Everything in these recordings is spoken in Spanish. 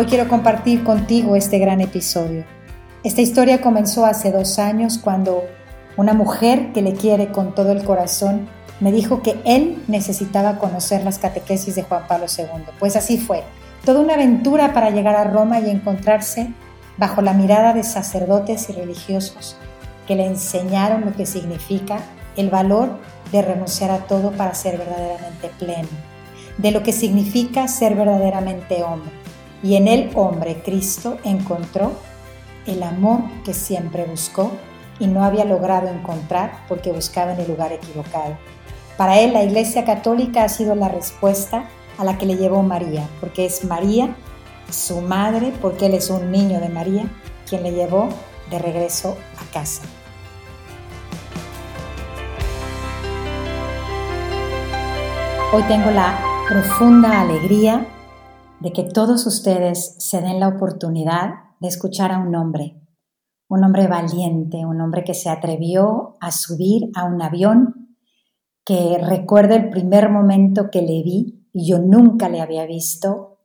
Hoy quiero compartir contigo este gran episodio. Esta historia comenzó hace dos años cuando una mujer que le quiere con todo el corazón me dijo que él necesitaba conocer las catequesis de Juan Pablo II. Pues así fue, toda una aventura para llegar a Roma y encontrarse bajo la mirada de sacerdotes y religiosos que le enseñaron lo que significa el valor de renunciar a todo para ser verdaderamente pleno, de lo que significa ser verdaderamente hombre. Y en el hombre Cristo encontró el amor que siempre buscó y no había logrado encontrar porque buscaba en el lugar equivocado. Para él la Iglesia Católica ha sido la respuesta a la que le llevó María, porque es María, su madre, porque él es un niño de María, quien le llevó de regreso a casa. Hoy tengo la profunda alegría de que todos ustedes se den la oportunidad de escuchar a un hombre, un hombre valiente, un hombre que se atrevió a subir a un avión, que recuerdo el primer momento que le vi y yo nunca le había visto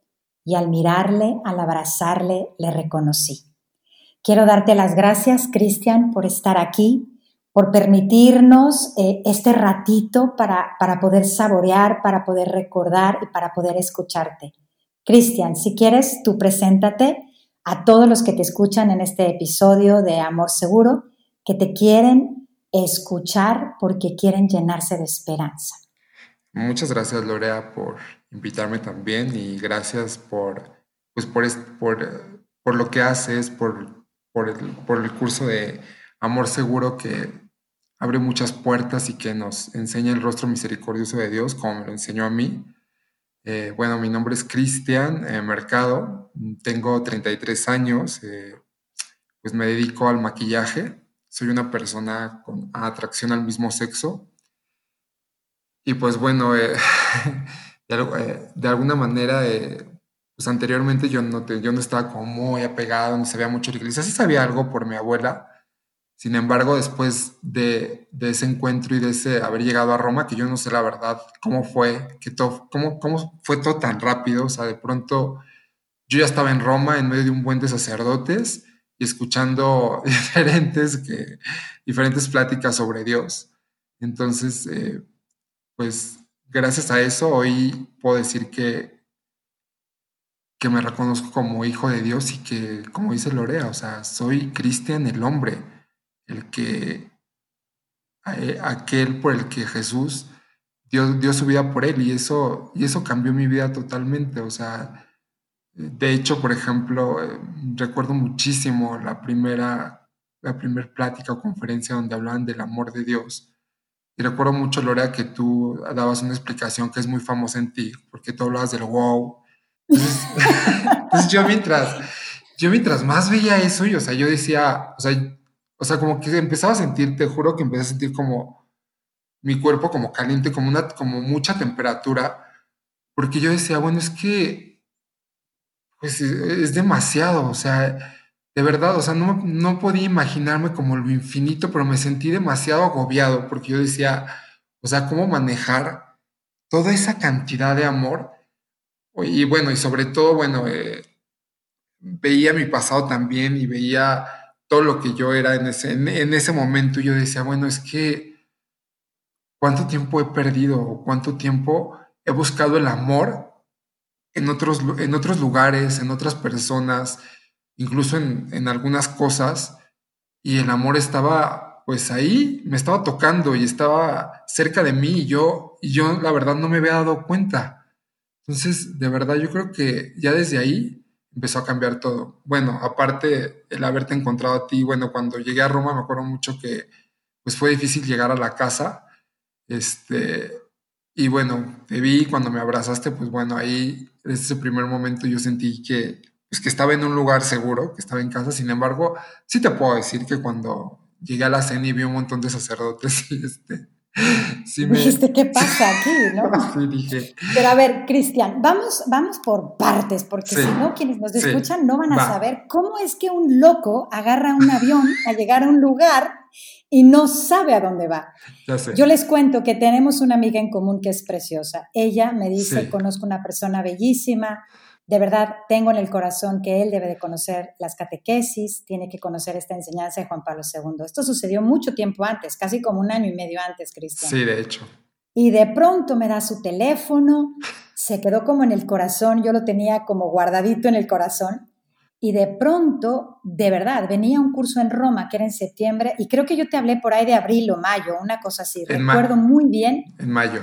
y al mirarle, al abrazarle, le reconocí. Quiero darte las gracias, Cristian, por estar aquí por permitirnos eh, este ratito para, para poder saborear, para poder recordar y para poder escucharte. Cristian, si quieres, tú preséntate a todos los que te escuchan en este episodio de Amor Seguro, que te quieren escuchar porque quieren llenarse de esperanza. Muchas gracias, Lorea, por invitarme también y gracias por, pues por, por, por lo que haces, por, por, el, por el curso de Amor Seguro que abre muchas puertas y que nos enseña el rostro misericordioso de Dios, como me lo enseñó a mí. Eh, bueno, mi nombre es Cristian eh, Mercado, tengo 33 años, eh, pues me dedico al maquillaje, soy una persona con atracción al mismo sexo. Y pues bueno, de, alguna manera, pues anteriormente yo no, yo no estaba como muy apegado, no sabía mucho de la iglesia, sí sabía algo por mi abuela, sin embargo, después de, ese encuentro y de ese haber llegado a Roma, que yo no sé la verdad cómo fue, que todo, cómo, cómo fue todo tan rápido, o sea, de pronto yo ya estaba en Roma en medio de un buen de sacerdotes y escuchando diferentes, que, diferentes pláticas sobre Dios. Entonces, eh, pues gracias a eso hoy puedo decir que, que me reconozco como hijo de Dios y que, como dice Lorea, o sea, soy Cristian el hombre el que eh, aquel por el que Jesús dio, dio, su vida por él y eso, y eso cambió mi vida totalmente. O sea, de hecho, por ejemplo, eh, recuerdo muchísimo la primera, la primera plática o conferencia donde hablaban del amor de Dios. Y recuerdo mucho, Lorea, que tú dabas una explicación que es muy famosa en ti, porque tú hablabas del wow. Entonces, entonces yo mientras, yo mientras más veía eso, y, o sea, yo decía, o sea, o sea, como que empezaba a sentir, te juro que empecé a sentir como mi cuerpo como caliente, como una, como mucha temperatura, porque yo decía, bueno, es que, pues es demasiado, o sea, de verdad, o sea, no, no podía imaginarme como lo infinito, pero me sentí demasiado agobiado, porque yo decía, o sea, cómo manejar toda esa cantidad de amor. Y bueno, y sobre todo, bueno, eh, veía mi pasado también y veía todo lo que yo era en ese, en, ese momento, yo decía, bueno, es que cuánto tiempo he perdido o cuánto tiempo he buscado el amor en otros, en otros lugares, en otras personas, incluso en, en algunas cosas, y el amor estaba pues ahí, me estaba tocando y estaba cerca de mí yo, y yo la verdad no me había dado cuenta. Entonces, de verdad, yo creo que ya desde ahí empezó a cambiar todo. Bueno, aparte el haberte encontrado a ti, bueno, cuando llegué a Roma me acuerdo mucho que pues fue difícil llegar a la casa, este, y bueno, te vi cuando me abrazaste, pues bueno, ahí desde ese primer momento yo sentí que, pues que estaba en un lugar seguro, que estaba en casa, sin embargo, sí te puedo decir que cuando llegué a la cena y vi un montón de sacerdotes, este, Sí Dijiste, ¿qué pasa aquí? ¿no? Sí, dije. Pero a ver, Cristian, vamos, vamos por partes, porque si no, quienes nos escuchan no van a saber cómo es que un loco agarra un avión a llegar a un lugar y no sabe a dónde va. Yo les cuento que tenemos una amiga en común que es preciosa. Ella me dice, conozco una persona bellísima, de verdad tengo en el corazón que él debe de conocer las catequesis, tiene que conocer esta enseñanza de Juan Pablo II. Esto sucedió mucho tiempo antes, casi como un año y medio antes, Cristian. Sí, de hecho. Y de pronto me da su teléfono, se quedó como en el corazón, yo lo tenía como guardadito en el corazón. Y de pronto, de verdad, venía un curso en Roma que era en septiembre y creo que yo te hablé por ahí de abril o mayo, una cosa así. recuerdo muy bien. En mayo.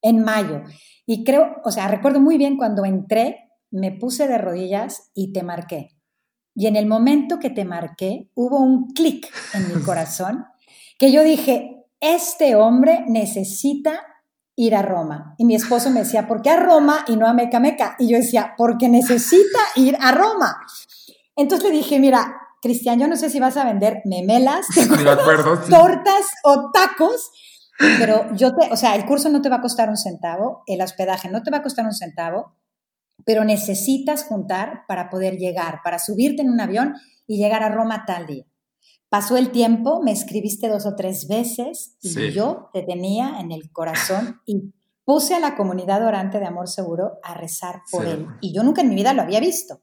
En mayo. Y creo, o sea, recuerdo muy bien cuando entré me puse de rodillas y te marqué. Y en el momento que te marqué, hubo un clic en mi corazón que yo dije, este hombre necesita ir a Roma. Y mi esposo me decía, ¿por qué a Roma y no a Meca Meca? Y yo decía, porque necesita ir a Roma. Entonces le dije, mira, Cristian, yo no sé si vas a vender memelas, tortas o tacos, pero yo te, o sea, el curso no te va a costar un centavo, el hospedaje no te va a costar un centavo, pero necesitas juntar para poder llegar, para subirte en un avión y llegar a Roma tal día. Pasó el tiempo, me escribiste dos o tres veces y yo te tenía en el corazón y puse a la comunidad orante de Amor Seguro a rezar por él. Y yo nunca en mi vida lo había visto.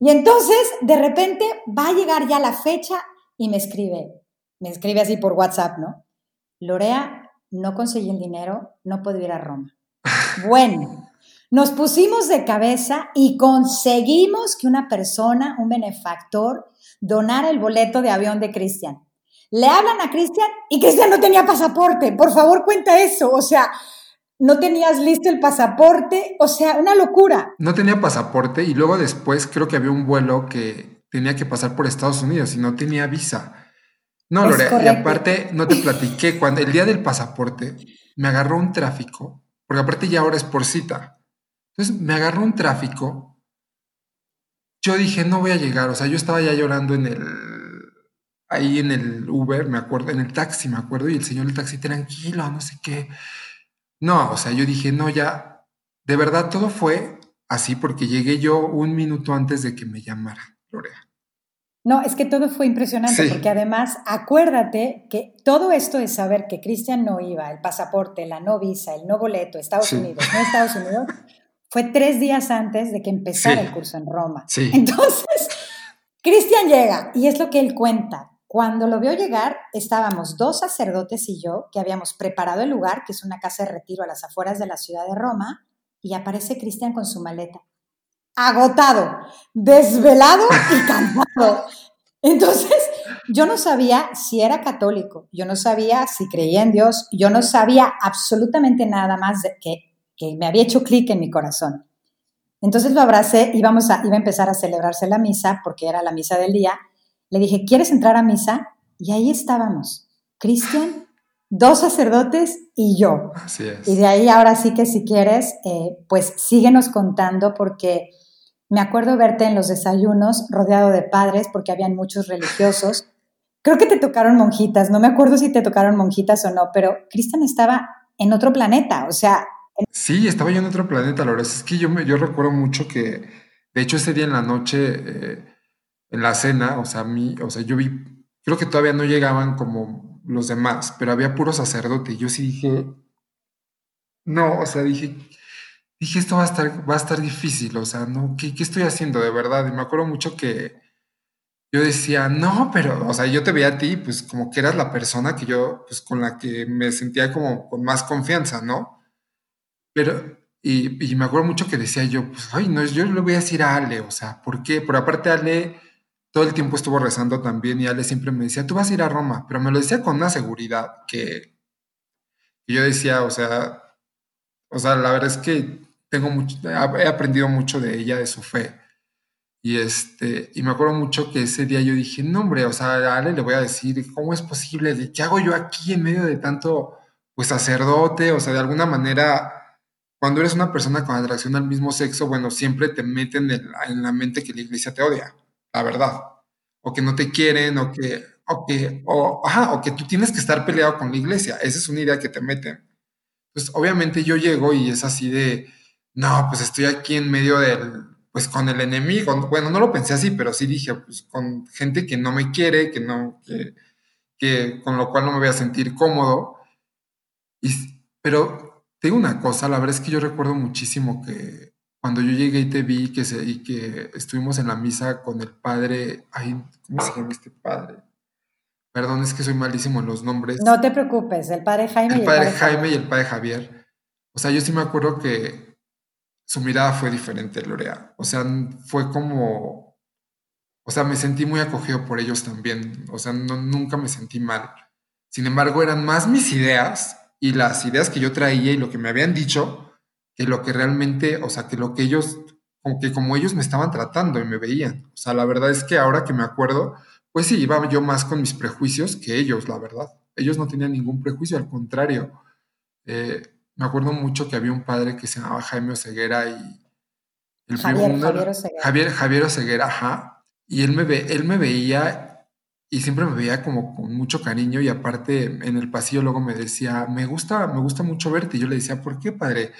Y entonces, de repente, va a llegar ya la fecha y me escribe, me escribe así por WhatsApp, ¿no? Lorea, no conseguí el dinero, no puedo ir a Roma. Bueno, nos pusimos de cabeza y conseguimos que una persona, un benefactor, donara el boleto de avión de Cristian. Le hablan a Cristian y Cristian no tenía pasaporte. Por favor, cuenta eso. O sea, no tenías listo el pasaporte. O sea, una locura. No tenía pasaporte y luego después creo que había un vuelo que tenía que pasar por Estados Unidos y no tenía visa. No, Lore, y aparte no te platiqué, cuando el día del pasaporte me agarró un tráfico, porque aparte ya ahora es por cita. Entonces me agarró un tráfico. Yo dije, no voy a llegar. O sea, yo estaba ya llorando en el. Ahí en el Uber, me acuerdo, en el taxi, me acuerdo, y el señor del taxi, tranquilo, no sé qué. No, o sea, yo dije, no, ya. De verdad, todo fue así porque llegué yo un minuto antes de que me llamara Lorea. No, es que todo fue impresionante, porque además acuérdate que todo esto de saber que Cristian no iba, el pasaporte, la no visa, el no boleto, Estados Unidos, no Estados Unidos, fue tres días antes de que empezara el curso en Roma. Entonces, Cristian llega y es lo que él cuenta. Cuando lo vio llegar, estábamos dos sacerdotes y yo, que habíamos preparado el lugar, que es una casa de retiro a las afueras de la ciudad de Roma, y aparece Cristian con su maleta. Agotado, desvelado y cansado. Entonces, yo no sabía si era católico, yo no sabía si creía en Dios, yo no sabía absolutamente nada más de que que me había hecho clic en mi corazón. Entonces lo abracé, íbamos a, iba a empezar a celebrarse la misa, porque era la misa del día. Le dije, ¿quieres entrar a misa? Y ahí estábamos, Cristian, dos sacerdotes y yo. Así es. Y de ahí ahora sí que si quieres, eh, pues síguenos contando, porque me acuerdo verte en los desayunos rodeado de padres, porque habían muchos religiosos. Creo que te tocaron monjitas, no me acuerdo si te tocaron monjitas o no, pero Cristian estaba en otro planeta, o sea, Sí, estaba yo en otro planeta, la es que yo, me, yo recuerdo mucho que, de hecho, ese día en la noche, eh, en la cena, o sea, mí, o sea, yo vi, creo que todavía no llegaban como los demás, pero había puro sacerdote. Y yo sí dije, no, o sea, dije, dije, esto va a estar, va a estar difícil, o sea, no, ¿qué, ¿qué estoy haciendo de verdad? Y me acuerdo mucho que yo decía, no, pero, o sea, yo te veía a ti, pues como que eras la persona que yo, pues con la que me sentía como con más confianza, ¿no? Pero, y, me acuerdo mucho que decía yo, pues, ay, no, yo le voy a decir a Ale, o sea, ¿por qué? Pero aparte Ale todo el tiempo estuvo rezando también y Ale siempre me decía, tú vas a ir a Roma, pero me lo decía con una seguridad que, yo decía, o sea, o sea, la verdad es que tengo mucho, he aprendido mucho de ella, de su fe. Y este, y me acuerdo mucho que ese día yo dije, no, hombre, o sea, Ale le voy a decir, ¿cómo es posible? ¿Qué hago yo aquí en medio de tanto, pues, sacerdote? O sea, de alguna manera cuando eres una persona con atracción al mismo sexo, bueno, siempre te meten en, la mente que la iglesia te odia, la verdad. O que no te quieren, o que, o que, o, ajá, o que tú tienes que estar peleado con la iglesia. Esa es una idea que te meten. Pues obviamente yo llego y es así de, no, pues estoy aquí en medio del, pues con el enemigo. Bueno, no lo pensé así, pero sí dije, pues con gente que no me quiere, que no, que, que con lo cual no me voy a sentir cómodo. Y, pero digo una cosa, la verdad es que yo recuerdo muchísimo que cuando yo llegué y te vi que se, y que estuvimos en la misa con el padre, ay, ¿cómo se llama este padre? Perdón, es que soy malísimo en los nombres. No te preocupes, el padre Jaime. El, y el padre, Jaime y el padre Javier. O sea, yo sí me acuerdo que su mirada fue diferente, Lorea. O sea, fue como, o sea, me sentí muy acogido por ellos también. O sea, nunca me sentí mal. Sin embargo, eran más mis ideas y las ideas que yo traía y lo que me habían dicho que lo que realmente, o sea, que lo que ellos, como que como ellos me estaban tratando y me veían. O sea, la verdad es que ahora que me acuerdo, pues sí, iba yo más con mis prejuicios que ellos, la verdad. Ellos no tenían ningún prejuicio, al contrario. Eh, me acuerdo mucho que había un padre que se llamaba Jaime Oseguera y el Javier, Javier Oseguera. Javier, Javier Oseguera, ajá. Y él me, ve, él me veía y siempre me veía como con mucho cariño y aparte en el pasillo luego me decía, me gusta, me gusta mucho verte. Y yo le decía, ¿por qué, padre?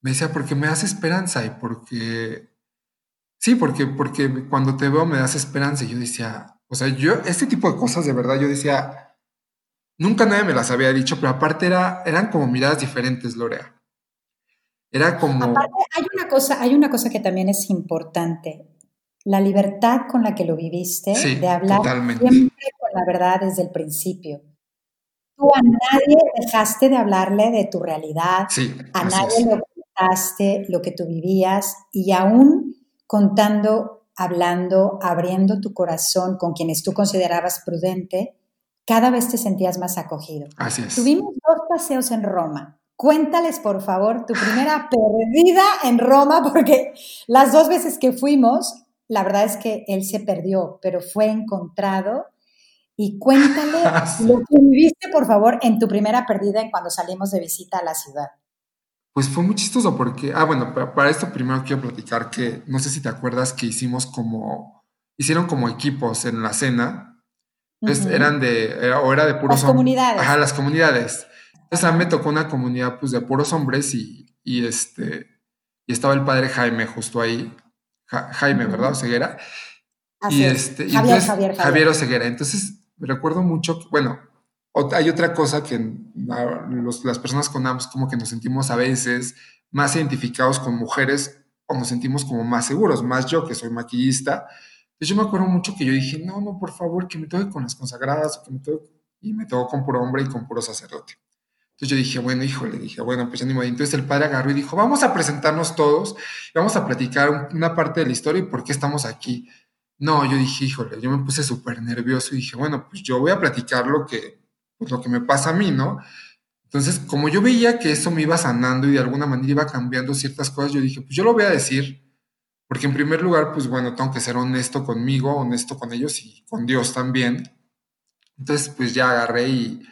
Me decía, porque me das esperanza y porque... Sí, porque, porque cuando te veo me das esperanza. Y yo decía, o sea, yo, este tipo de cosas de verdad, yo decía, nunca nadie me las había dicho, pero aparte era, eran como miradas diferentes, Lorea. Era como... Aparte, hay una cosa, hay una cosa que también es importante. La libertad con la que lo viviste, de hablar siempre con la verdad desde el principio. Tú a nadie dejaste de hablarle de tu realidad, a nadie le contaste lo que tú vivías y aún contando, hablando, abriendo tu corazón con quienes tú considerabas prudente, cada vez te sentías más acogido. Así es. Tuvimos dos paseos en Roma. Cuéntales, por favor, tu primera perdida en Roma, porque las dos veces que fuimos, la verdad es que él se perdió, pero fue encontrado y cuéntale lo que viviste, por favor, en tu primera perdida en cuando salimos de visita a la ciudad. Pues fue muy chistoso porque, ah, bueno, para, esto primero quiero platicar que no sé si te acuerdas que hicimos como, hicieron como equipos en la cena. Eran de, o era de puros Las comunidades. Ajá, las comunidades. Entonces a mí me tocó una comunidad pues de puros hombres y, y este, y estaba el padre Jaime justo ahí. Jaime, ¿verdad? Oseguera. Así y este, Javier, Javier, Javier. Javier Oseguera. Entonces recuerdo mucho, bueno, hay otra cosa que las personas con AMS como que nos sentimos a veces más identificados con mujeres o nos sentimos como más seguros, más yo que soy maquillista. Entonces yo me acuerdo mucho que yo dije, no, no, por favor, que me toque con las consagradas, que me toque, y me tocó con puro hombre y con puro sacerdote. Entonces yo dije, bueno, híjole, dije, bueno, pues ya ni modo. Entonces el padre agarró y dijo, vamos a presentarnos todos, vamos a platicar una parte de la historia y por qué estamos aquí. No, yo dije, híjole, yo me puse súper nervioso y dije, bueno, pues yo voy a platicar lo que, pues lo que me pasa a mí, ¿no? Entonces, como yo veía que eso me iba sanando y de alguna manera iba cambiando ciertas cosas, yo dije, pues yo lo voy a decir, porque en primer lugar, pues bueno, tengo que ser honesto conmigo, honesto con ellos y con Dios también. Entonces, pues ya agarré y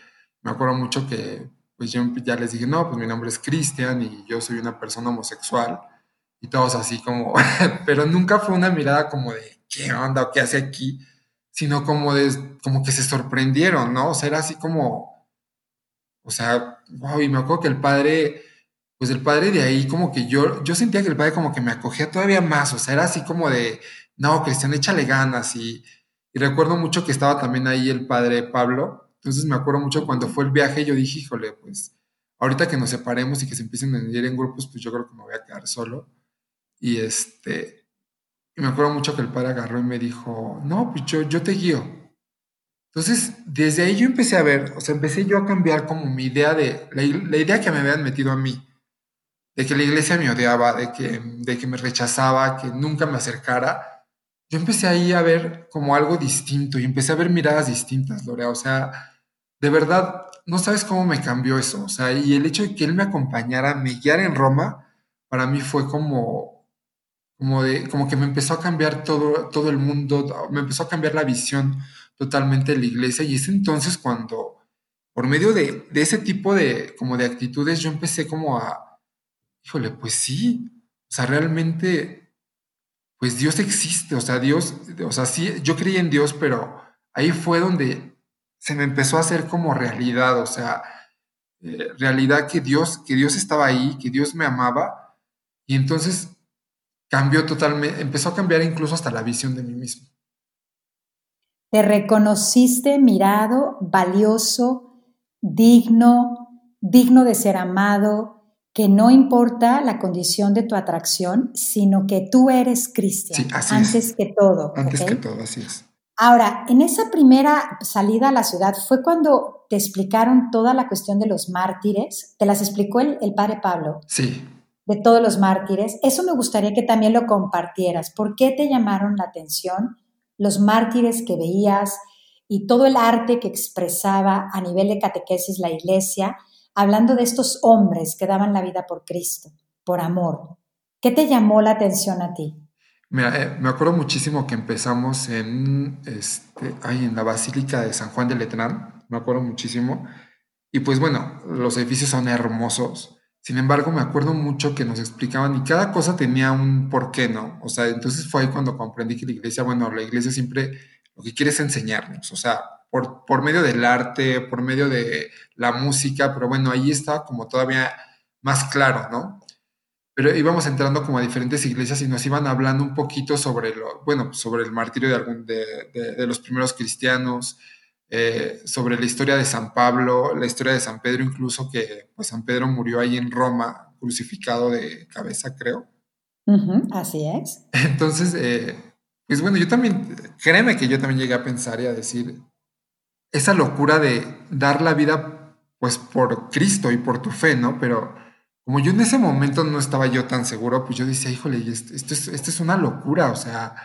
me acuerdo mucho que, pues yo ya les dije, no, pues mi nombre es Cristian y yo soy una persona homosexual y todos así como, pero nunca fue una mirada como de, ¿qué onda o qué hace aquí? Sino como, de, como que se sorprendieron, ¿no? O sea, era así como, o sea, wow, y me acuerdo que el padre, pues el padre de ahí como que yo, yo sentía que el padre como que me acogía todavía más, o sea, era así como de, no, Cristian, échale ganas y, y recuerdo mucho que estaba también ahí el padre Pablo, entonces me acuerdo mucho cuando fue el viaje, yo dije, híjole, pues ahorita que nos separemos y que se empiecen a ir en grupos, pues yo creo que me voy a quedar solo. Y este, y me acuerdo mucho que el padre agarró y me dijo, no, pues yo, yo te guío. Entonces, desde ahí yo empecé a ver, o sea, empecé yo a cambiar como mi idea de, la, idea que me habían metido a mí, de que la iglesia me odiaba, de que, de que me rechazaba, que nunca me acercara. Yo empecé ahí a ver como algo distinto y empecé a ver miradas distintas, Lorea. O sea, de verdad, no sabes cómo me cambió eso. O sea, y el hecho de que él me acompañara, me guiara en Roma, para mí fue como, como, de, como que me empezó a cambiar todo, todo el mundo, me empezó a cambiar la visión totalmente de la iglesia y es entonces cuando, por medio de, de ese tipo de, como de actitudes, yo empecé como a, híjole, pues sí, o sea, realmente, pues Dios existe, o sea, Dios, o sea, sí, yo creí en Dios, pero ahí fue donde se me empezó a hacer como realidad, o sea, eh, realidad que Dios, que Dios estaba ahí, que Dios me amaba, y entonces cambió totalmente, empezó a cambiar incluso hasta la visión de mí mismo. Te reconociste mirado, valioso, digno, digno de ser amado, que no importa la condición de tu atracción, sino que tú eres cristiano antes que todo. Antes que todo, así es. Ahora, en esa primera salida a la ciudad fue cuando te explicaron toda la cuestión de los mártires. ¿Te las explicó el, el padre Pablo? Sí. De todos los mártires. Eso me gustaría que también lo compartieras. ¿Por qué te llamaron la atención los mártires que veías y todo el arte que expresaba a nivel de catequesis la iglesia? hablando de estos hombres que daban la vida por Cristo, por amor. ¿Qué te llamó la atención a ti? Eh, me acuerdo muchísimo que empezamos en, este, en la Basílica de San Juan de Letrán, me acuerdo muchísimo. Y pues bueno, los edificios son hermosos. Sin embargo, me acuerdo mucho que nos explicaban y cada cosa tenía un porqué, ¿no? O sea, entonces fue ahí cuando comprendí que la iglesia, bueno, la iglesia siempre lo que quiere es enseñarnos. O sea, por, medio del arte, por medio de la música, pero bueno, ahí está como todavía más claro, ¿no? Pero íbamos entrando como a diferentes iglesias y nos iban hablando un poquito sobre lo, bueno, sobre el martirio de, algún, de, los primeros cristianos, eh, sobre la historia de San Pablo, la historia de San Pedro, incluso que pues San Pedro murió ahí en Roma, crucificado de cabeza, creo. así es. Entonces, eh, pues bueno, yo también, créeme que yo también llegué a pensar y a decir, esa locura de dar la vida pues por Cristo y por tu fe, ¿no? Pero como yo en ese momento no estaba yo tan seguro, pues yo decía, híjole, esto, es, esto es una locura, o sea,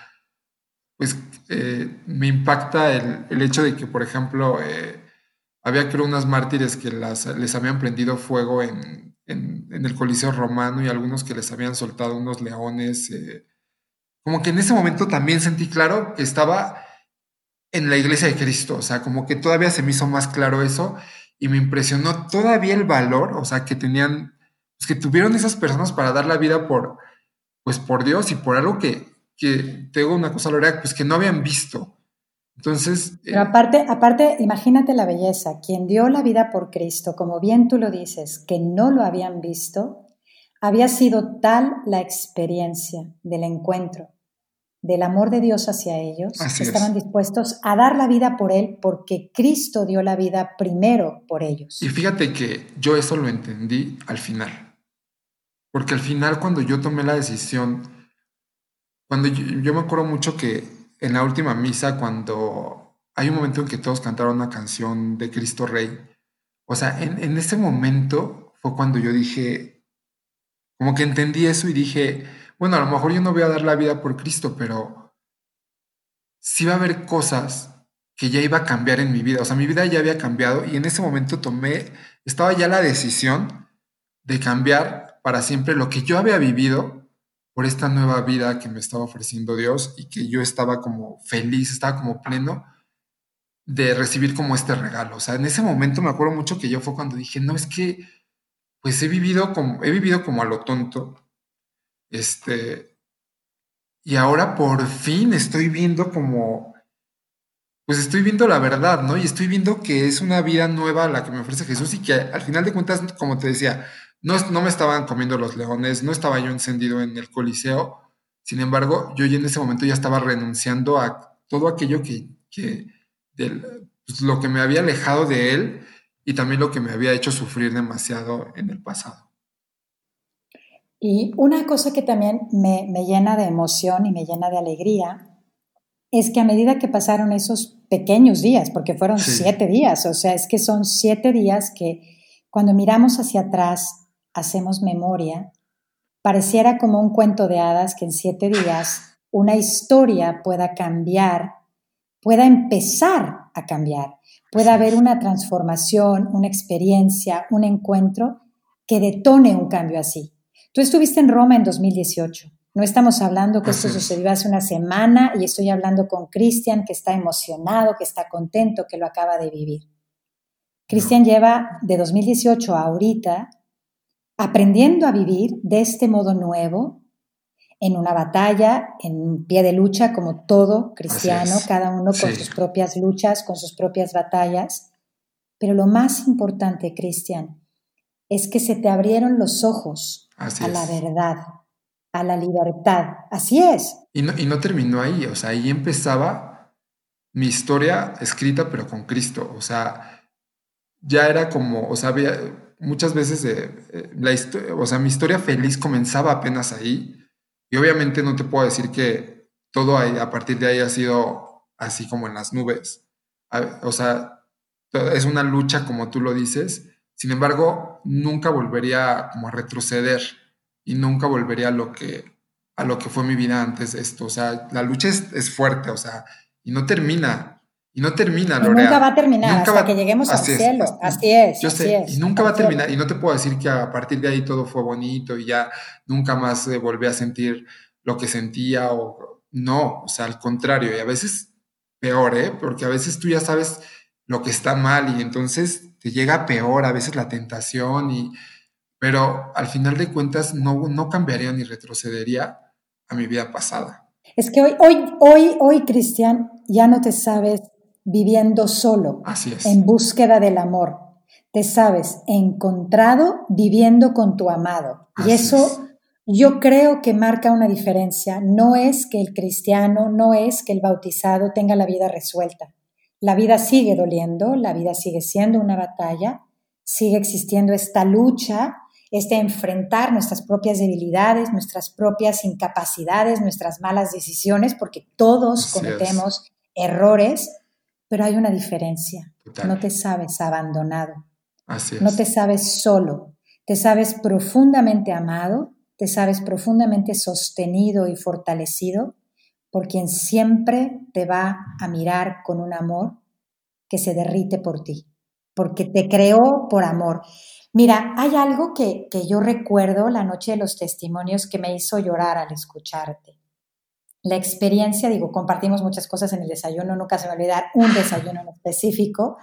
pues eh, me impacta el, hecho de que, por ejemplo, eh, había creo unas mártires que les habían prendido fuego en, el Coliseo Romano y algunos que les habían soltado unos leones. Eh, como que en ese momento también sentí claro que estaba en la iglesia de Cristo, o sea, como que todavía se me hizo más claro eso y me impresionó todavía el valor, o sea, que tenían, pues que tuvieron esas personas para dar la vida por, pues por Dios y por algo que, que tengo una cosa, Lorea, pues que no habían visto. Entonces... Pero eh, aparte, aparte, imagínate la belleza, quien dio la vida por Cristo, como bien tú lo dices, que no lo habían visto, había sido tal la experiencia del encuentro del amor de Dios hacia ellos, que estaban dispuestos a dar la vida por Él porque Cristo dio la vida primero por ellos. Y fíjate que yo eso lo entendí al final, porque al final cuando yo tomé la decisión, cuando yo, me acuerdo mucho que en la última misa, cuando hay un momento en que todos cantaron una canción de Cristo Rey, o sea, en, en ese momento fue cuando yo dije, como que entendí eso y dije, bueno, a lo mejor yo no voy a dar la vida por Cristo, pero sí va a haber cosas que ya iba a cambiar en mi vida. O sea, mi vida ya había cambiado y en ese momento tomé, estaba ya la decisión de cambiar para siempre lo que yo había vivido por esta nueva vida que me estaba ofreciendo Dios y que yo estaba como feliz, estaba como pleno de recibir como este regalo. O sea, en ese momento me acuerdo mucho que yo fue cuando dije, no, es que pues he vivido como, he vivido como a lo tonto, este, y ahora por fin estoy viendo como, pues estoy viendo la verdad, ¿no? Y estoy viendo que es una vida nueva la que me ofrece Jesús y que al final de cuentas, como te decía, no, no me estaban comiendo los leones, no estaba yo encendido en el Coliseo. Sin embargo, yo ya en ese momento ya estaba renunciando a todo aquello que, que pues, lo que me había alejado de él y también lo que me había hecho sufrir demasiado en el pasado. Y una cosa que también me, llena de emoción y me llena de alegría es que a medida que pasaron esos pequeños días, porque fueron siete días, o sea, es que son siete días que cuando miramos hacia atrás hacemos memoria, pareciera como un cuento de hadas que en siete días una historia pueda cambiar, pueda empezar a cambiar, pueda haber una transformación, una experiencia, un encuentro que detone un cambio así. Tú estuviste en Roma en 2018. No estamos hablando que esto sucedió hace una semana y estoy hablando con Cristian que está emocionado, que está contento, que lo acaba de vivir. Cristian lleva de 2018 a ahorita aprendiendo a vivir de este modo nuevo, en una batalla, en pie de lucha, como todo cristiano, cada uno con sus propias luchas, con sus propias batallas. Pero lo más importante, Cristian, es que se te abrieron los ojos a la verdad, a la libertad. Así es. Y no, y no terminó ahí, o sea, ahí empezaba mi historia escrita, pero con Cristo. O sea, ya era como, o sea, muchas veces la o sea, mi historia feliz comenzaba apenas ahí y obviamente no te puedo decir que todo a partir de ahí ha sido así como en las nubes. O sea, es una lucha como tú lo dices. Sin embargo, nunca volvería como a retroceder y nunca volvería a lo que, a lo que fue mi vida antes de esto. O sea, la lucha es, es fuerte, o sea, y no termina. Y no termina, Lorea. nunca va a terminar hasta que lleguemos al cielo. así es. Yo sé, y nunca va a terminar. Y no te puedo decir que a partir de ahí todo fue bonito y ya nunca más eh, volví a sentir lo que sentía o no, o sea, al contrario, y a veces peor, ¿eh? Porque a veces tú ya sabes lo que está mal y entonces te llega peor a veces la tentación y pero al final de cuentas no, no cambiaría ni retrocedería a mi vida pasada. Es que hoy, hoy, hoy, hoy, Cristian, ya no te sabes viviendo solo, en búsqueda del amor. Te sabes encontrado viviendo con tu amado. y eso yo creo que marca una diferencia. No es que el cristiano, no es que el bautizado tenga la vida resuelta. La vida sigue doliendo, la vida sigue siendo una batalla, sigue existiendo esta lucha, este enfrentar nuestras propias debilidades, nuestras propias incapacidades, nuestras malas decisiones, porque todos cometemos errores, pero hay una diferencia. No te sabes abandonado. No te sabes solo. Te sabes profundamente amado, te sabes profundamente sostenido y fortalecido por quien siempre te va a mirar con un amor que se derrite por ti, porque te creó por amor. Mira, hay algo que, que yo recuerdo la noche de los testimonios que me hizo llorar al escucharte la experiencia, digo, compartimos muchas cosas en el desayuno, nunca se me va a olvidar un desayuno en específico,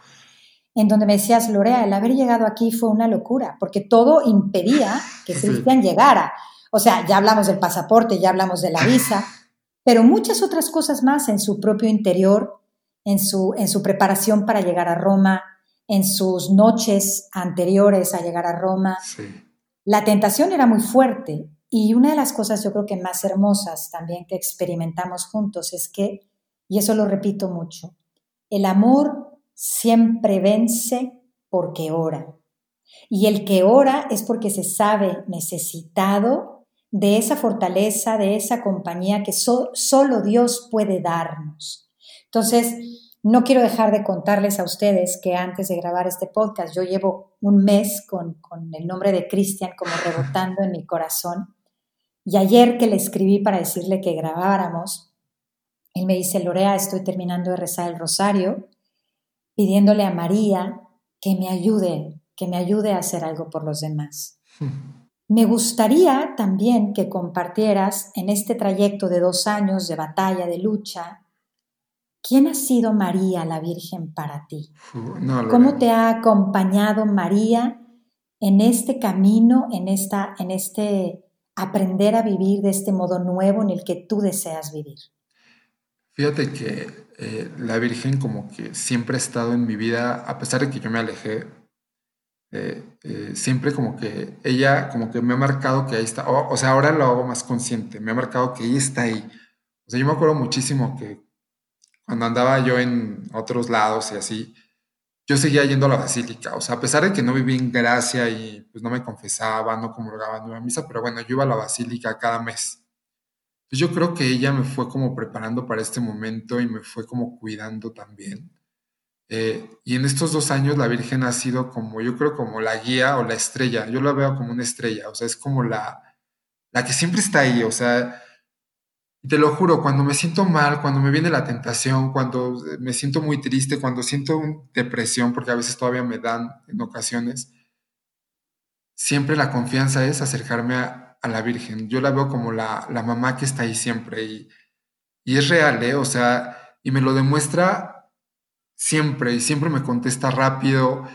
en donde me decías, Lorea, el haber llegado aquí fue una locura, porque todo impedía que Cristian llegara. O sea, ya hablamos del pasaporte, ya hablamos de la visa, pero muchas otras cosas más en su propio interior, en su, en su preparación para llegar a Roma, en sus noches anteriores a llegar a Roma. La tentación era muy fuerte y una de las cosas yo creo que más hermosas también que experimentamos juntos es que, y eso lo repito mucho, el amor siempre vence porque ora. Y el que ora es porque se sabe necesitado de esa fortaleza, de esa compañía que solo Dios puede darnos. Entonces, no quiero dejar de contarles a ustedes que antes de grabar este podcast, yo llevo un mes con, con el nombre de Cristian como rebotando en mi corazón y ayer que le escribí para decirle que grabáramos, él me dice, Lorea, estoy terminando de rezar el rosario, pidiéndole a María que me ayude, que me ayude a hacer algo por los demás. Me gustaría también que compartieras en este trayecto de dos años de batalla, de lucha, ¿quién ha sido María la Virgen para ti? ¿Cómo te ha acompañado María en este camino, en, esta, en este aprender a vivir de este modo nuevo en el que tú deseas vivir? Fíjate que eh, la Virgen como que siempre ha estado en mi vida, a pesar de que yo me alejé, eh, eh, siempre como que ella como que me ha marcado que ahí está, o, sea, ahora lo hago más consciente, me ha marcado que ella está ahí. O sea, yo me acuerdo muchísimo que cuando andaba yo en otros lados y así, yo seguía yendo a la basílica, o sea, a pesar de que no viví en gracia y pues no me confesaba, no comulgaba, no iba a misa, pero bueno, yo iba a la basílica cada mes. Pues yo creo que ella me fue como preparando para este momento y me fue como cuidando también. Eh, y en estos dos años la Virgen ha sido como, yo creo, como la guía o la estrella. Yo la veo como una estrella, o sea, es como la, la que siempre está ahí, o sea, y te lo juro, cuando me siento mal, cuando me viene la tentación, cuando me siento muy triste, cuando siento depresión, porque a veces todavía me dan en ocasiones, siempre la confianza es acercarme a, la Virgen. Yo la veo como la, mamá que está ahí siempre y, y es real, ¿eh? O sea, y me lo demuestra siempre y siempre me contesta rápido.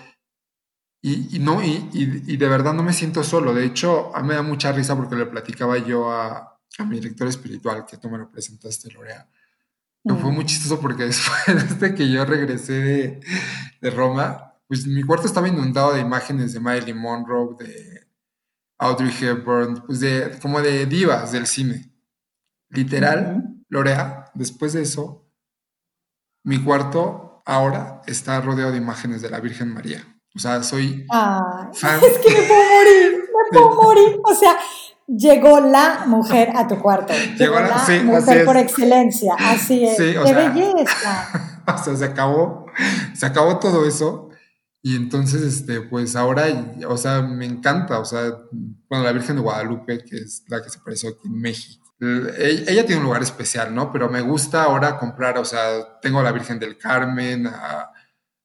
Y, no, y, y, de verdad no me siento solo. De hecho, a mí me da mucha risa porque le platicaba yo a, a mi director espiritual, que tú me lo presentaste, Lorea. No, fue muy chistoso porque después de que yo regresé de, de, Roma, pues mi cuarto estaba inundado de imágenes de Marilyn Monroe, de Audrey Hepburn, pues de, como de divas del cine. Literal, Lorea, después de eso, mi cuarto ahora está rodeado de imágenes de la Virgen María. O sea, soy ah, Es que me puedo morir, me puedo morir. O sea, llegó la mujer a tu cuarto. Llegó, la, mujer por excelencia. Así es. ¡Qué belleza! o sea, se acabó, se acabó todo eso. Y entonces, este, pues ahora, o sea, me encanta, o sea, bueno, la Virgen de Guadalupe, que es la que se apareció aquí en México. Ella tiene un lugar especial, ¿no? Pero me gusta ahora comprar, o sea, tengo a la Virgen del Carmen, a,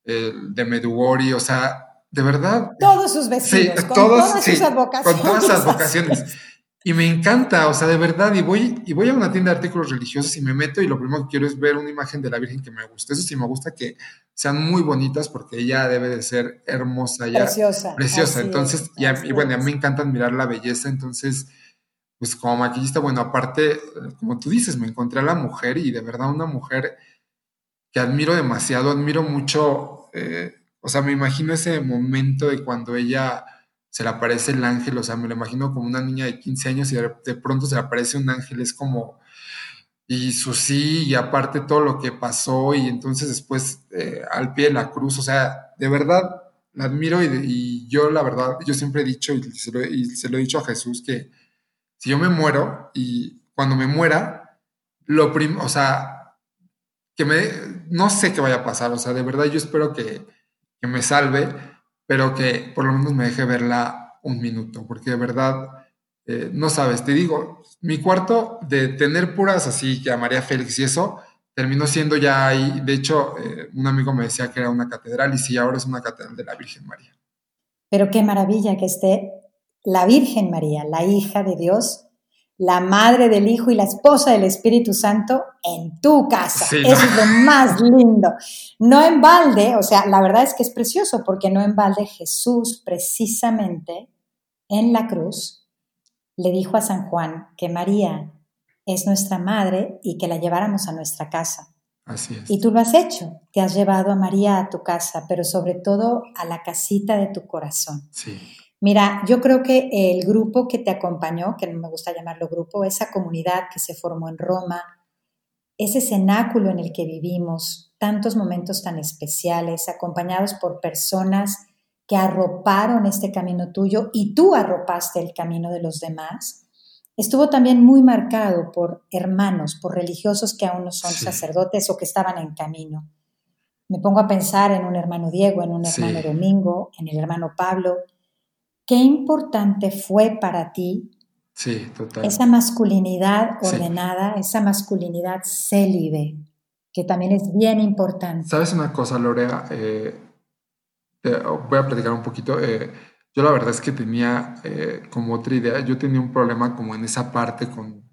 de Medugori, o sea, de verdad. Todos sus vecinos, con todas sus advocaciones. Con todas las vocaciones. Y me encanta, o sea, de verdad, y voy, y voy a una tienda de artículos religiosos y me meto y lo primero que quiero es ver una imagen de la Virgen que me guste. Eso sí me gusta que sean muy bonitas porque ella debe de ser hermosa. Ya, preciosa. Preciosa. entonces, y, bueno, a mí me encanta admirar la belleza, entonces, pues como maquillista, bueno, aparte, como tú dices, me encontré a la mujer y de verdad una mujer que admiro demasiado, admiro mucho, eh, o sea, me imagino ese momento de cuando ella se le aparece el ángel, o sea, me lo imagino como una niña de 15 años y de, pronto se le aparece un ángel, es como, y su sí, y aparte todo lo que pasó, y entonces después eh, al pie de la cruz, o sea, de verdad la admiro y, yo la verdad, yo siempre he dicho y se, lo, he dicho a Jesús que si yo me muero y cuando me muera, lo primero, o sea, que me, no sé qué vaya a pasar, o sea, de verdad yo espero que, que me salve, pero que por lo menos me deje verla un minuto, porque de verdad, eh, no sabes, te digo, mi cuarto de tener puras así, que a María Félix y eso, terminó siendo ya ahí, de hecho, eh, un amigo me decía que era una catedral y sí, ahora es una catedral de la Virgen María. Pero qué maravilla que esté la Virgen María, la hija de Dios, la madre del Hijo y la esposa del Espíritu Santo en tu casa. Eso es lo más lindo. No en balde, o sea, la verdad es que es precioso porque no en balde Jesús precisamente en la cruz le dijo a San Juan que María es nuestra madre y que la lleváramos a nuestra casa. Así es. Y tú lo has hecho, te has llevado a María a tu casa, pero sobre todo a la casita de tu corazón. Sí. Mira, yo creo que el grupo que te acompañó, que no me gusta llamarlo grupo, esa comunidad que se formó en Roma, ese cenáculo en el que vivimos, tantos momentos tan especiales, acompañados por personas que arroparon este camino tuyo y tú arropaste el camino de los demás, estuvo también muy marcado por hermanos, por religiosos que aún no son sacerdotes o que estaban en camino. Me pongo a pensar en un hermano Diego, en un hermano Domingo, en el hermano Pablo, qué importante fue para ti esa masculinidad ordenada, esa masculinidad célibe, que también es bien importante. ¿Sabes una cosa, Lorea? Eh, voy a platicar un poquito. Eh, yo la verdad es que tenía eh, como otra idea, yo tenía un problema como en esa parte con,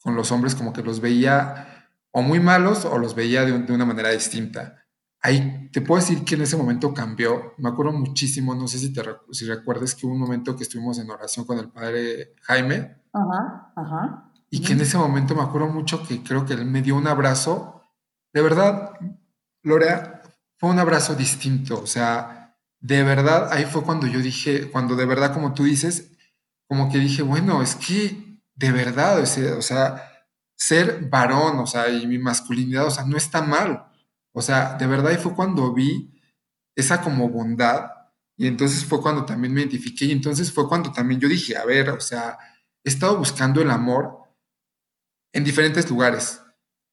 con los hombres, como que los veía o muy malos o los veía de, de una manera distinta ahí te puedo decir que en ese momento cambió. Me acuerdo muchísimo, no sé si te si recuerdes que hubo un momento que estuvimos en oración con el padre Jaime. Ajá, ajá. Y que en ese momento me acuerdo mucho que creo que él me dio un abrazo. De verdad, Lorea, fue un abrazo distinto. O sea, de verdad, ahí fue cuando yo dije, cuando de verdad, como tú dices, como que dije, bueno, es que de verdad, o sea, ser varón, o sea, y mi masculinidad, o sea, no está mal. O sea, de verdad y fue cuando vi esa como bondad y entonces fue cuando también me identifiqué y entonces fue cuando también yo dije, a ver, o sea, he estado buscando el amor en diferentes lugares,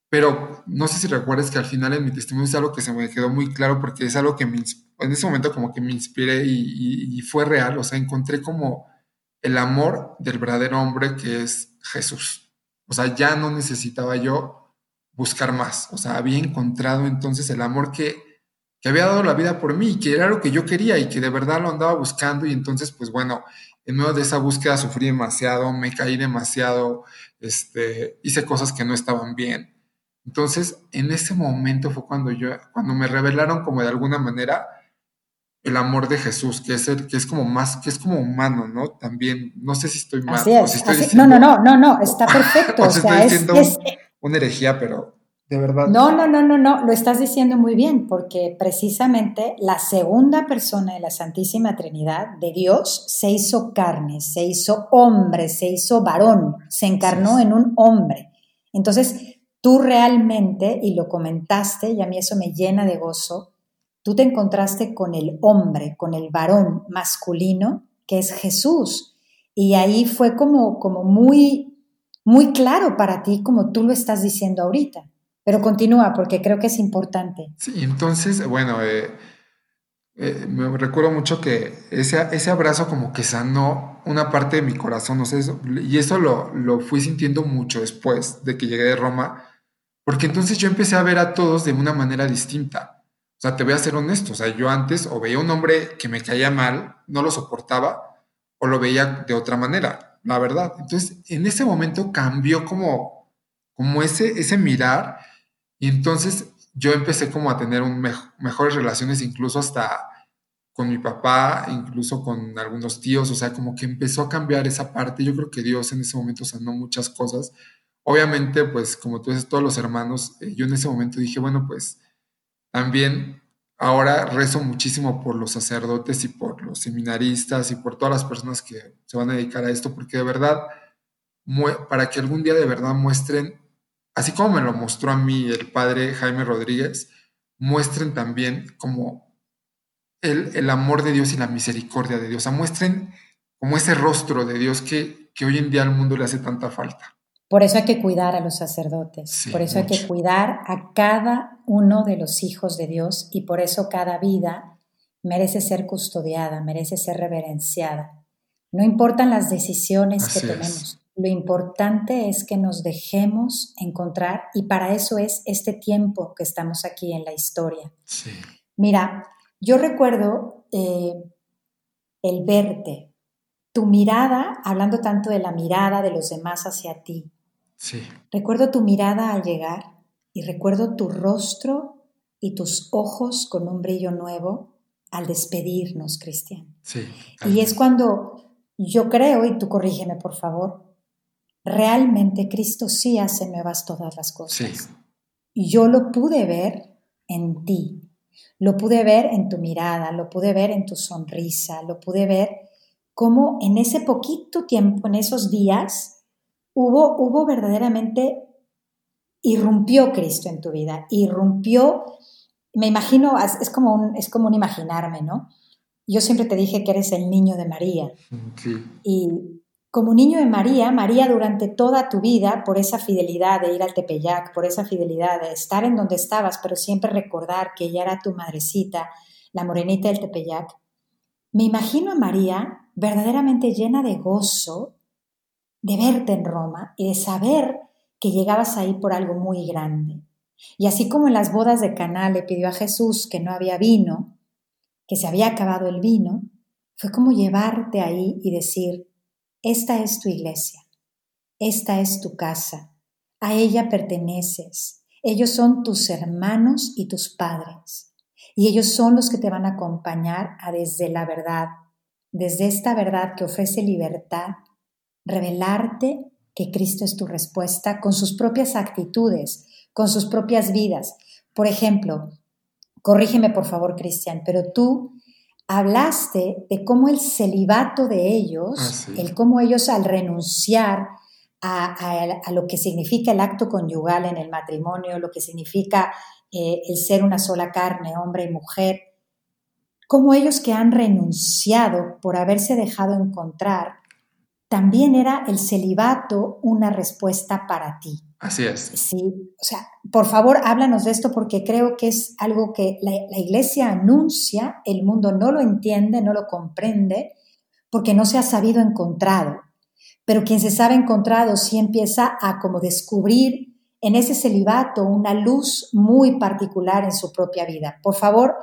pero no sé si recuerdas que al final en mi testimonio es algo que se me quedó muy claro porque es algo que en ese momento como que me inspiré y, y fue real, o sea, encontré como el amor del verdadero hombre que es Jesús. O sea, ya no necesitaba yo buscar más. O sea, había encontrado entonces el amor que, que había dado la vida por mí, que era lo que yo quería y que de verdad lo andaba buscando. Y entonces, pues bueno, en medio de esa búsqueda sufrí demasiado, me caí demasiado, este, hice cosas que no estaban bien. Entonces, en ese momento fue cuando yo, cuando me revelaron como de alguna manera el amor de Jesús, que es el, que es como más, que es como humano, ¿no? También, no sé si estoy mal. Así es, no, no, no, no, no, está perfecto. o, sea, es, una herejía, pero de verdad. No, no, no, no, no, lo estás diciendo muy bien, porque precisamente la segunda persona de la Santísima Trinidad de Dios se hizo carne, se hizo hombre, se hizo varón, se encarnó en un hombre. Entonces, tú realmente, y lo comentaste, y a mí eso me llena de gozo, tú te encontraste con el hombre, con el varón masculino, que es Jesús. Y ahí fue como, como muy, muy claro para ti, como tú lo estás diciendo ahorita. Pero continúa, porque creo que es importante. Sí, entonces, bueno, eh, eh, me recuerdo mucho que ese, ese abrazo como que sanó una parte de mi corazón, no sé, y eso lo, lo fui sintiendo mucho después de que llegué de Roma, porque entonces yo empecé a ver a todos de una manera distinta. O sea, te voy a ser honesto, o sea, yo antes o veía un hombre que me caía mal, no lo soportaba, o lo veía de otra manera, la verdad. Entonces, en ese momento cambió como, como ese, ese mirar, y entonces yo empecé como a tener un mejores relaciones, incluso hasta con mi papá, incluso con algunos tíos, o sea, como que empezó a cambiar esa parte. Yo creo que Dios en ese momento sanó muchas cosas. Obviamente, pues como tú dices, todos los hermanos, eh, yo en ese momento dije, bueno, pues también ahora rezo muchísimo por los sacerdotes y por los seminaristas y por todas las personas que se van a dedicar a esto, porque de verdad, para que algún día de verdad muestren, así como me lo mostró a mí el padre Jaime Rodríguez, muestren también como el, amor de Dios y la misericordia de Dios. muestren como ese rostro de Dios que, que, hoy en día al mundo le hace tanta falta. Por eso hay que cuidar a los sacerdotes, por eso hay que cuidar a cada uno de los hijos de Dios y por eso cada vida merece ser custodiada, merece ser reverenciada. No importan las decisiones que tenemos, lo importante es que nos dejemos encontrar y para eso es este tiempo que estamos aquí en la historia. Mira, yo recuerdo eh, el verte, tu mirada, hablando tanto de la mirada de los demás hacia ti. Sí. Recuerdo tu mirada al llegar y recuerdo tu rostro y tus ojos con un brillo nuevo al despedirnos, Cristian. Sí. Y es cuando yo creo, y tú corrígeme por favor, realmente Cristo sí hace nuevas todas las cosas. Sí. Yo lo pude ver en ti. Lo pude ver en tu mirada, lo pude ver en tu sonrisa, lo pude ver cómo en ese poquito tiempo, en esos días, hubo, hubo verdaderamente, irrumpió Cristo en tu vida, irrumpió, me imagino, es como un, es como un imaginarme, ¿no? Yo siempre te dije que eres el niño de María. Sí. Y como niño de María, María durante toda tu vida, por esa fidelidad de ir al Tepeyac, por esa fidelidad de estar en donde estabas, pero siempre recordar que ella era tu madrecita, la morenita del Tepeyac, me imagino a María verdaderamente llena de gozo de verte en Roma y de saber que llegabas ahí por algo muy grande. Y así como en las bodas de Caná le pidió a Jesús que no había vino, que se había acabado el vino, fue como llevarte ahí y decir, esta es tu iglesia, esta es tu casa, a ella perteneces, ellos son tus hermanos y tus padres, y ellos son los que te van a acompañar a desde la verdad, desde esta verdad que ofrece libertad, revelarte que Cristo es tu respuesta con sus propias actitudes, con sus propias vidas. Por ejemplo, corrígeme por favor, Cristian, pero tú hablaste de cómo el celibato de ellos, ah, el cómo ellos al renunciar a, lo que significa el acto conyugal en el matrimonio, lo que significa eh, el ser una sola carne, hombre y mujer, cómo ellos que han renunciado por haberse dejado encontrar, también era el celibato una respuesta para ti. Así es. Sí, o sea, por favor, háblanos de esto porque creo que es algo que la, iglesia anuncia, el mundo no lo entiende, no lo comprende, porque no se ha sabido encontrado. Pero quien se sabe encontrado sí empieza a como descubrir en ese celibato una luz muy particular en su propia vida. Por favor,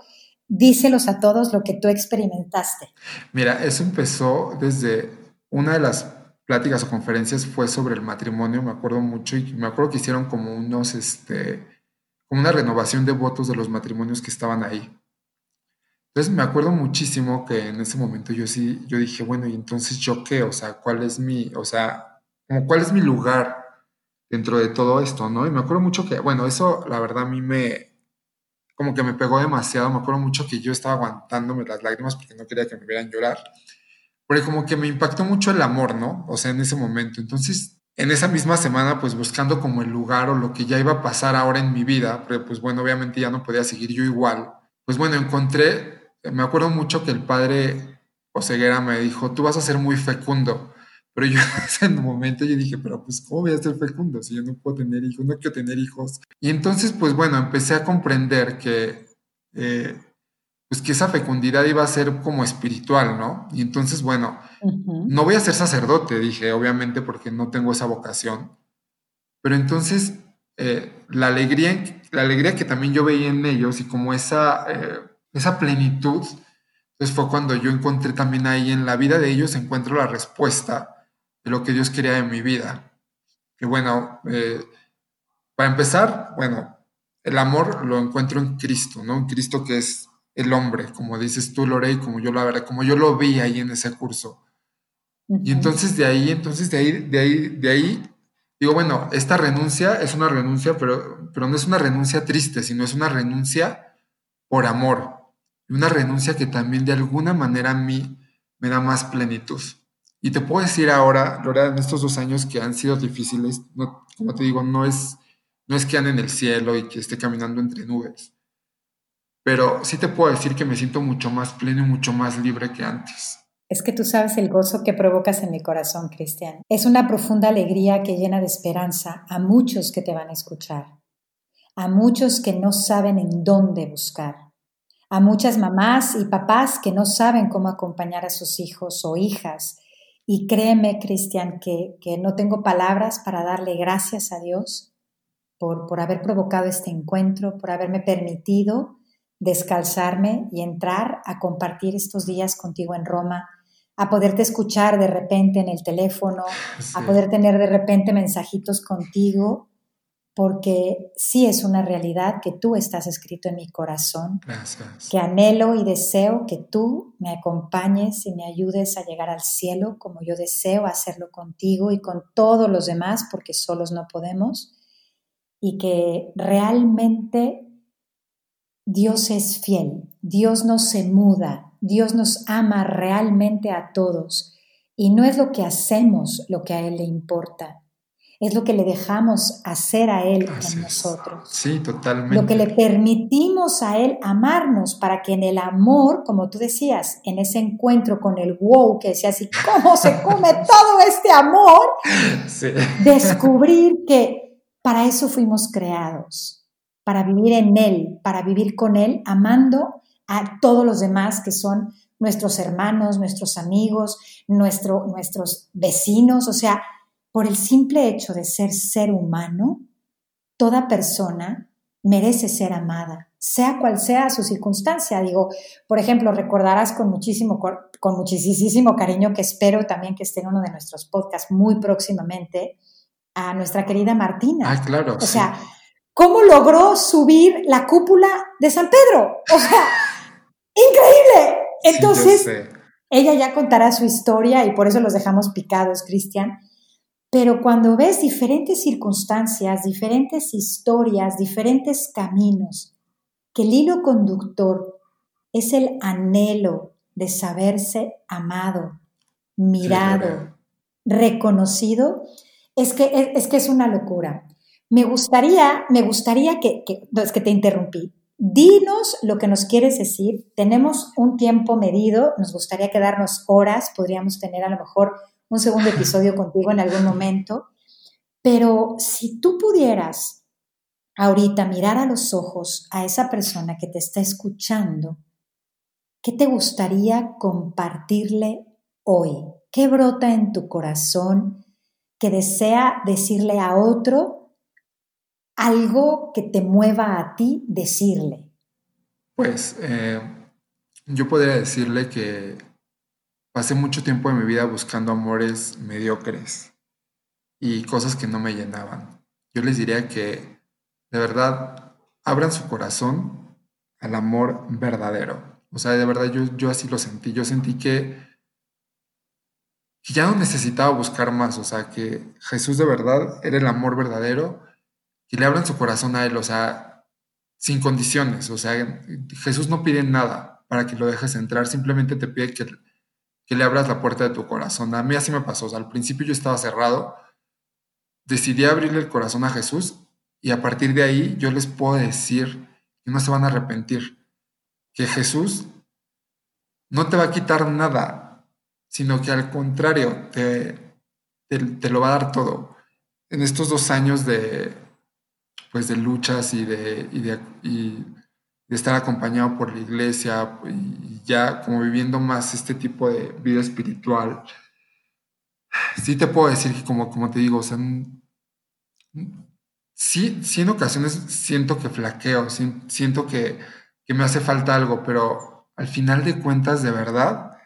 díselos a todos lo que tú experimentaste. Mira, eso empezó desde una de las pláticas o conferencias fue sobre el matrimonio, me acuerdo mucho, y me acuerdo que hicieron como unos, este, como una renovación de votos de los matrimonios que estaban ahí. Entonces me acuerdo muchísimo que en ese momento yo sí, yo dije, bueno, y entonces yo qué, o sea, cuál es mi, o sea, como cuál es mi lugar dentro de todo esto, ¿no? Y me acuerdo mucho que, bueno, eso la verdad a mí me, como que me pegó demasiado, me acuerdo mucho que yo estaba aguantándome las lágrimas porque no quería que me vieran llorar porque como que me impactó mucho el amor, ¿no? O sea, en ese momento. Entonces, en esa misma semana, pues buscando como el lugar o lo que ya iba a pasar ahora en mi vida, pero pues bueno, obviamente ya no podía seguir yo igual, pues bueno, encontré, me acuerdo mucho que el padre Oseguera me dijo, tú vas a ser muy fecundo. Pero yo en ese momento yo dije, pero pues ¿cómo voy a ser fecundo si yo no puedo tener hijos, no quiero tener hijos? Y entonces pues bueno, empecé a comprender que, eh, pues que esa fecundidad iba a ser como espiritual, ¿no? Y entonces bueno, no voy a ser sacerdote, dije, obviamente porque no tengo esa vocación. Pero entonces eh, la, alegría, la alegría que también yo veía en ellos y como esa, eh, esa plenitud, entonces fue cuando yo encontré también ahí en la vida de ellos, encuentro la respuesta de lo que Dios quería de mi vida. Que bueno, eh, para empezar, bueno, el amor lo encuentro en Cristo, ¿no? En Cristo que es el hombre, como dices tú, Lorey, como yo lo, como yo lo vi ahí en ese curso. Y entonces de ahí, entonces de ahí, de ahí, de ahí digo, bueno, esta renuncia es una renuncia, pero, pero no es una renuncia triste, sino es una renuncia por amor. Una renuncia que también de alguna manera a mí me da más plenitud. Y te puedo decir ahora, Lora, en estos dos años que han sido difíciles, no, como te digo, no es, no es que ande en el cielo y que esté caminando entre nubes. Pero sí te puedo decir que me siento mucho más pleno y mucho más libre que antes. Es que tú sabes el gozo que provocas en mi corazón, Cristian. Es una profunda alegría que llena de esperanza a muchos que te van a escuchar, a muchos que no saben en dónde buscar, a muchas mamás y papás que no saben cómo acompañar a sus hijos o hijas. Y créeme, Cristian, que, que no tengo palabras para darle gracias a Dios por, por haber provocado este encuentro, por haberme permitido descalzarme y entrar a compartir estos días contigo en Roma a poderte escuchar de repente en el teléfono, a poder tener de repente mensajitos contigo, porque sí es una realidad que tú estás escrito en mi corazón, Gracias. que anhelo y deseo que tú me acompañes y me ayudes a llegar al cielo como yo deseo hacerlo contigo y con todos los demás, porque solos no podemos, y que realmente Dios es fiel, Dios no se muda, Dios nos ama realmente a todos y no es lo que hacemos lo que a Él le importa, es lo que le dejamos hacer a Él en nosotros. Sí, totalmente. Lo que le permitimos a Él amarnos para que en el amor, como tú decías, en ese encuentro con el wow, que decías, ¿y cómo se come todo este amor? Sí. Descubrir que para eso fuimos creados, para vivir en Él, para vivir con Él, amando a todos los demás que son nuestros hermanos, nuestros amigos, nuestro, nuestros vecinos. O sea, por el simple hecho de ser ser humano, toda persona merece ser amada, sea cual sea su circunstancia. Digo, por ejemplo, recordarás con muchísimo, con muchísimo cariño que espero también que esté en uno de nuestros podcasts muy próximamente a nuestra querida Martina. Ah, claro. O sea, ¿cómo logró subir la cúpula de San Pedro? O sea, increíble. Entonces, ella ya contará su historia y por eso los dejamos picados, Cristian. Pero cuando ves diferentes circunstancias, diferentes historias, diferentes caminos, que el hilo conductor es el anhelo de saberse amado, mirado, reconocido, es que es, que es una locura. Me gustaría, me gustaría que, que, es que te interrumpí, Dinos lo que nos quieres decir. Tenemos un tiempo medido, nos gustaría quedarnos horas, podríamos tener a lo mejor un segundo episodio contigo en algún momento, pero si tú pudieras ahorita mirar a los ojos a esa persona que te está escuchando, ¿qué te gustaría compartirle hoy? ¿Qué brota en tu corazón que desea decirle a otro algo que te mueva a ti decirle? Pues eh, yo podría decirle que pasé mucho tiempo en mi vida buscando amores mediocres y cosas que no me llenaban. Yo les diría que de verdad abran su corazón al amor verdadero. O sea, de verdad yo, yo así lo sentí. Yo sentí que, que ya no necesitaba buscar más. O sea, que Jesús de verdad era el amor verdadero que le abran su corazón a Él, o sea, sin condiciones, o sea, Jesús no pide nada para que lo dejes entrar, simplemente te pide que, que le abras la puerta de tu corazón. A mí así me pasó, al principio yo estaba cerrado, decidí abrirle el corazón a Jesús y a partir de ahí yo les puedo decir que no se van a arrepentir, que Jesús no te va a quitar nada, sino que al contrario, te, te, lo va a dar todo. En estos dos años de, pues de luchas y de, estar acompañado por la iglesia y ya como viviendo más este tipo de vida espiritual, sí te puedo decir que como, como te digo, o sea, sí, sí en ocasiones siento que flaqueo, siento que, que me hace falta algo, pero al final de cuentas, de verdad,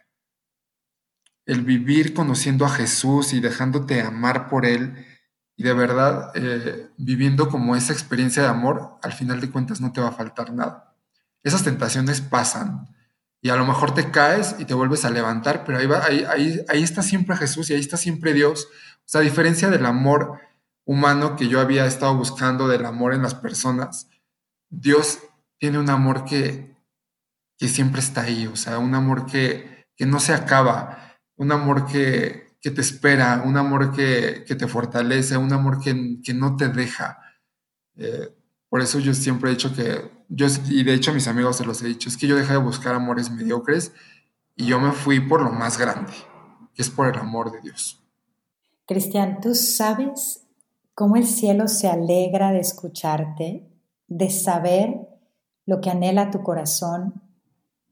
el vivir conociendo a Jesús y dejándote amar por Él y de verdad eh, viviendo como esa experiencia de amor, al final de cuentas no te va a faltar nada. Esas tentaciones pasan y a lo mejor te caes y te vuelves a levantar, pero ahí, va, ahí, ahí, ahí está siempre Jesús y ahí está siempre Dios. O sea, a diferencia del amor humano que yo había estado buscando, del amor en las personas, Dios tiene un amor que, que siempre está ahí, o sea, un amor que, que no se acaba un amor que, te espera, un amor que, te fortalece, un amor que, no te deja. Eh, por eso yo siempre he dicho que, yo, y de hecho a mis amigos se los he dicho, es que yo dejé de buscar amores mediocres y yo me fui por lo más grande, que es por el amor de Dios. Cristian, ¿tú sabes cómo el cielo se alegra de escucharte, de saber lo que anhela tu corazón,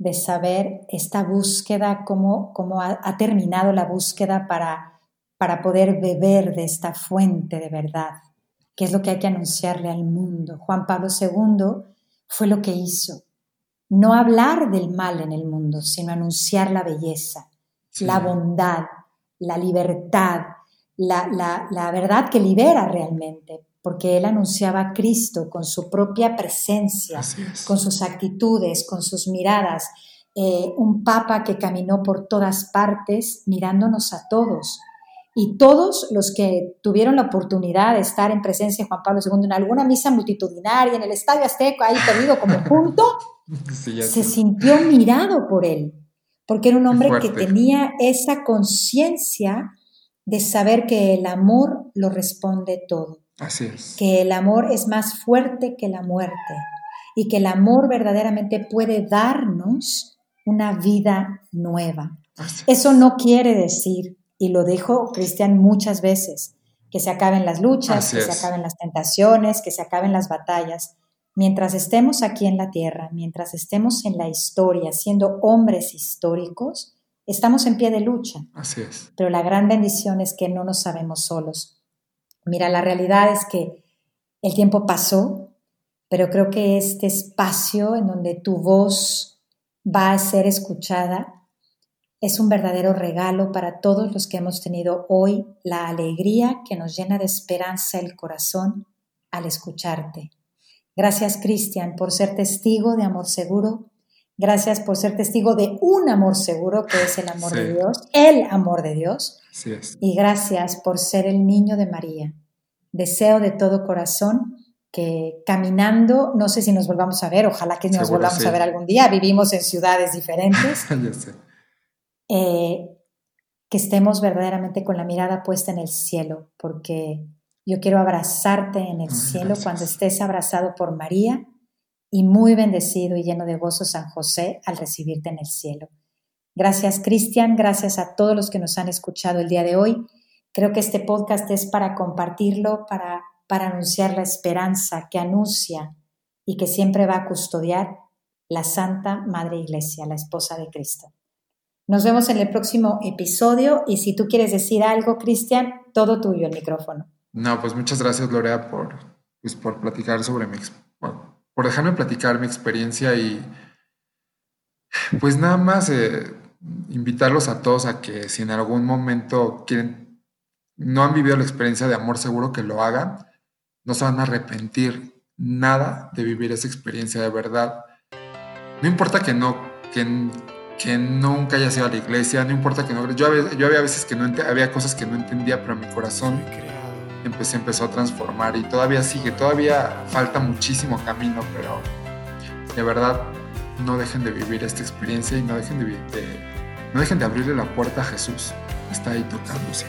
de saber esta búsqueda, cómo, cómo ha, terminado la búsqueda para, para poder beber de esta fuente de verdad, que es lo que hay que anunciarle al mundo. Juan Pablo II fue lo que hizo. No hablar del mal en el mundo, sino anunciar la belleza, la bondad, la libertad, la, la, la verdad que libera realmente porque él anunciaba a Cristo con su propia presencia, con sus actitudes, con sus miradas. Eh, un papa que caminó por todas partes mirándonos a todos. Y todos los que tuvieron la oportunidad de estar en presencia de Juan Pablo II en alguna misa multitudinaria, en el Estadio Azteca, ahí perdido como punto, se sintió mirado por él, porque era un hombre que tenía esa conciencia de saber que el amor lo responde todo. Así es. Que el amor es más fuerte que la muerte y que el amor verdaderamente puede darnos una vida nueva. Eso no quiere decir, y lo dijo Cristian muchas veces, que se acaben las luchas, que se acaben las tentaciones, que se acaben las batallas. Mientras estemos aquí en la tierra, mientras estemos en la historia, siendo hombres históricos, estamos en pie de lucha. Así es. Pero la gran bendición es que no nos sabemos solos Mira, la realidad es que el tiempo pasó, pero creo que este espacio en donde tu voz va a ser escuchada es un verdadero regalo para todos los que hemos tenido hoy la alegría que nos llena de esperanza el corazón al escucharte. Gracias, Cristian, por ser testigo de amor seguro. Gracias por ser testigo de un amor seguro que es el amor de Dios, el amor de Dios. Y gracias por ser el niño de María. Deseo de todo corazón que caminando, no sé si nos volvamos a ver, ojalá que nos volvamos a ver algún día, vivimos en ciudades diferentes, eh, que estemos verdaderamente con la mirada puesta en el cielo, porque yo quiero abrazarte en el cielo cuando estés abrazado por María y muy bendecido y lleno de gozo San José al recibirte en el cielo. Gracias Cristian, gracias a todos los que nos han escuchado el día de hoy. Creo que este podcast es para compartirlo, para, para anunciar la esperanza que anuncia y que siempre va a custodiar la Santa Madre Iglesia, la esposa de Cristo. Nos vemos en el próximo episodio y si tú quieres decir algo, Cristian, todo tuyo el micrófono. No, pues muchas gracias, Lorea, por, pues, por platicar sobre mi, por dejarme platicar mi experiencia y pues nada más eh, invitarlos a todos a que si en algún momento quieren, no han vivido la experiencia de amor seguro, que lo hagan. No se van a arrepentir nada de vivir esa experiencia de verdad. No importa que no, que, que nunca haya sido a la iglesia, no importa que no. Yo yo había veces que no había cosas que no entendía, pero mi corazón empecé, empezó a transformar y todavía sigue, todavía falta muchísimo camino, pero de verdad no dejen de vivir esta experiencia y no dejen de, no dejen de abrirle la puerta a Jesús. Está ahí tocándose.